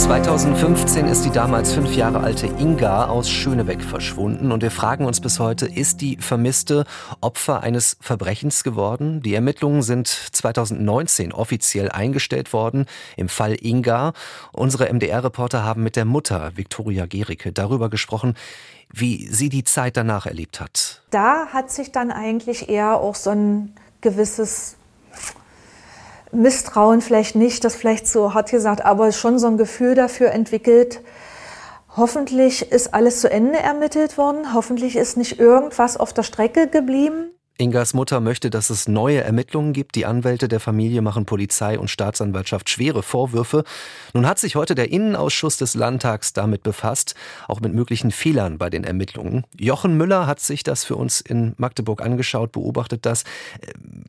2015 ist die damals fünf Jahre alte Inga aus Schönebeck verschwunden und wir fragen uns bis heute, ist die Vermisste Opfer eines Verbrechens geworden? Die Ermittlungen sind 2019 offiziell eingestellt worden im Fall Inga. Unsere MDR-Reporter haben mit der Mutter Viktoria Gericke darüber gesprochen, wie sie die Zeit danach erlebt hat. Da hat sich dann eigentlich eher auch so ein gewisses Misstrauen vielleicht nicht, das vielleicht so hart gesagt, aber schon so ein Gefühl dafür entwickelt. Hoffentlich ist alles zu Ende ermittelt worden. Hoffentlich ist nicht irgendwas auf der Strecke geblieben. Ingas Mutter möchte, dass es neue Ermittlungen gibt. Die Anwälte der Familie machen Polizei und Staatsanwaltschaft schwere Vorwürfe. Nun hat sich heute der Innenausschuss des Landtags damit befasst, auch mit möglichen Fehlern bei den Ermittlungen. Jochen Müller hat sich das für uns in Magdeburg angeschaut, beobachtet das.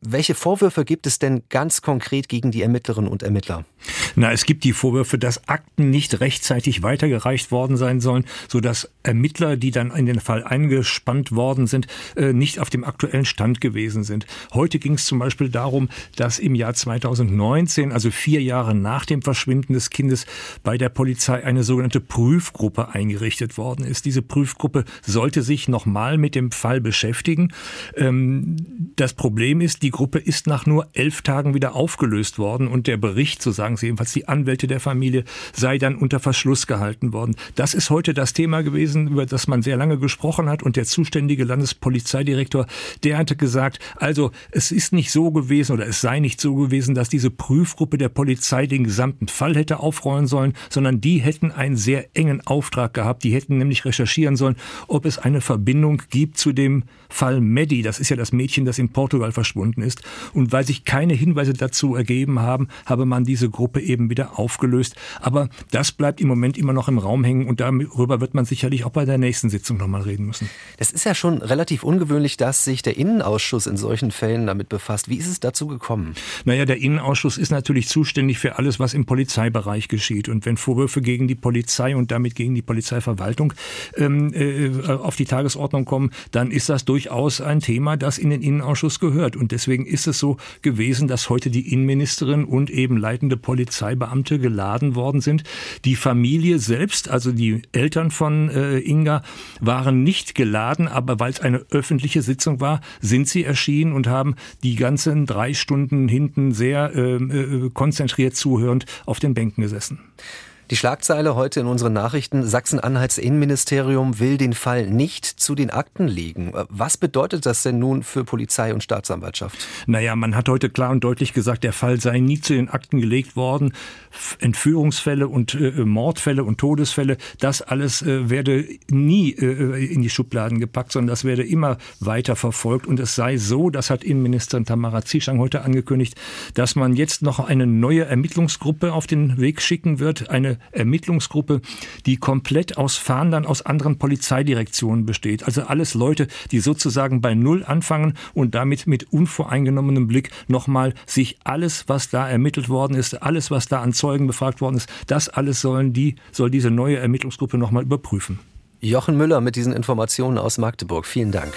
Welche Vorwürfe gibt es denn ganz konkret gegen die Ermittlerinnen und Ermittler? Na, es gibt die Vorwürfe, dass Akten nicht rechtzeitig weitergereicht worden sein sollen, sodass Ermittler, die dann in den Fall eingespannt worden sind, äh, nicht auf dem aktuellen Stand gewesen sind. Heute ging es zum Beispiel darum, dass im Jahr 2019, also vier Jahre nach dem Verschwinden des Kindes, bei der Polizei eine sogenannte Prüfgruppe eingerichtet worden ist. Diese Prüfgruppe sollte sich nochmal mit dem Fall beschäftigen. Ähm, das Problem ist, die Gruppe ist nach nur elf Tagen wieder aufgelöst worden und der Bericht, so sagen sie jedenfalls die Anwälte der Familie, sei dann unter Verschluss gehalten worden. Das ist heute das Thema gewesen, über das man sehr lange gesprochen hat und der zuständige Landespolizeidirektor, der hatte gesagt, also es ist nicht so gewesen oder es sei nicht so gewesen, dass diese Prüfgruppe der Polizei den gesamten Fall hätte aufrollen sollen, sondern die hätten einen sehr engen Auftrag gehabt. Die hätten nämlich recherchieren sollen, ob es eine Verbindung gibt zu dem Fall Maddie. Das ist ja das Mädchen, das in Portugal verschwunden ist. Und weil sich keine Hinweise dazu ergeben haben, habe man diese Gruppe eben wieder aufgelöst. Aber das bleibt im Moment immer noch im Raum hängen und darüber wird man sicherlich auch bei der nächsten Sitzung nochmal reden müssen. Das ist ja schon relativ ungewöhnlich, dass sich der Innen Innenausschuss in solchen Fällen damit befasst. Wie ist es dazu gekommen? Naja, der Innenausschuss ist natürlich zuständig für alles, was im Polizeibereich geschieht. Und wenn Vorwürfe gegen die Polizei und damit gegen die Polizeiverwaltung ähm, äh, auf die Tagesordnung kommen, dann ist das durchaus ein Thema, das in den Innenausschuss gehört. Und deswegen ist es so gewesen, dass heute die Innenministerin und eben leitende Polizeibeamte geladen worden sind. Die Familie selbst, also die Eltern von äh, Inga, waren nicht geladen, aber weil es eine öffentliche Sitzung war, sind sie erschienen und haben die ganzen drei Stunden hinten sehr äh, äh, konzentriert zuhörend auf den Bänken gesessen. Die Schlagzeile heute in unseren Nachrichten, Sachsen-Anhalts Innenministerium will den Fall nicht zu den Akten legen. Was bedeutet das denn nun für Polizei und Staatsanwaltschaft? Naja, man hat heute klar und deutlich gesagt, der Fall sei nie zu den Akten gelegt worden. Entführungsfälle und äh, Mordfälle und Todesfälle, das alles äh, werde nie äh, in die Schubladen gepackt, sondern das werde immer weiter verfolgt. Und es sei so, das hat Innenministerin Tamara Zieschang heute angekündigt, dass man jetzt noch eine neue Ermittlungsgruppe auf den Weg schicken wird, eine Ermittlungsgruppe, die komplett aus Fahndern aus anderen Polizeidirektionen besteht. Also alles Leute, die sozusagen bei Null anfangen und damit mit unvoreingenommenem Blick nochmal sich alles, was da ermittelt worden ist, alles, was da an Zeugen befragt worden ist, das alles sollen die, soll diese neue Ermittlungsgruppe nochmal überprüfen. Jochen Müller mit diesen Informationen aus Magdeburg. Vielen Dank.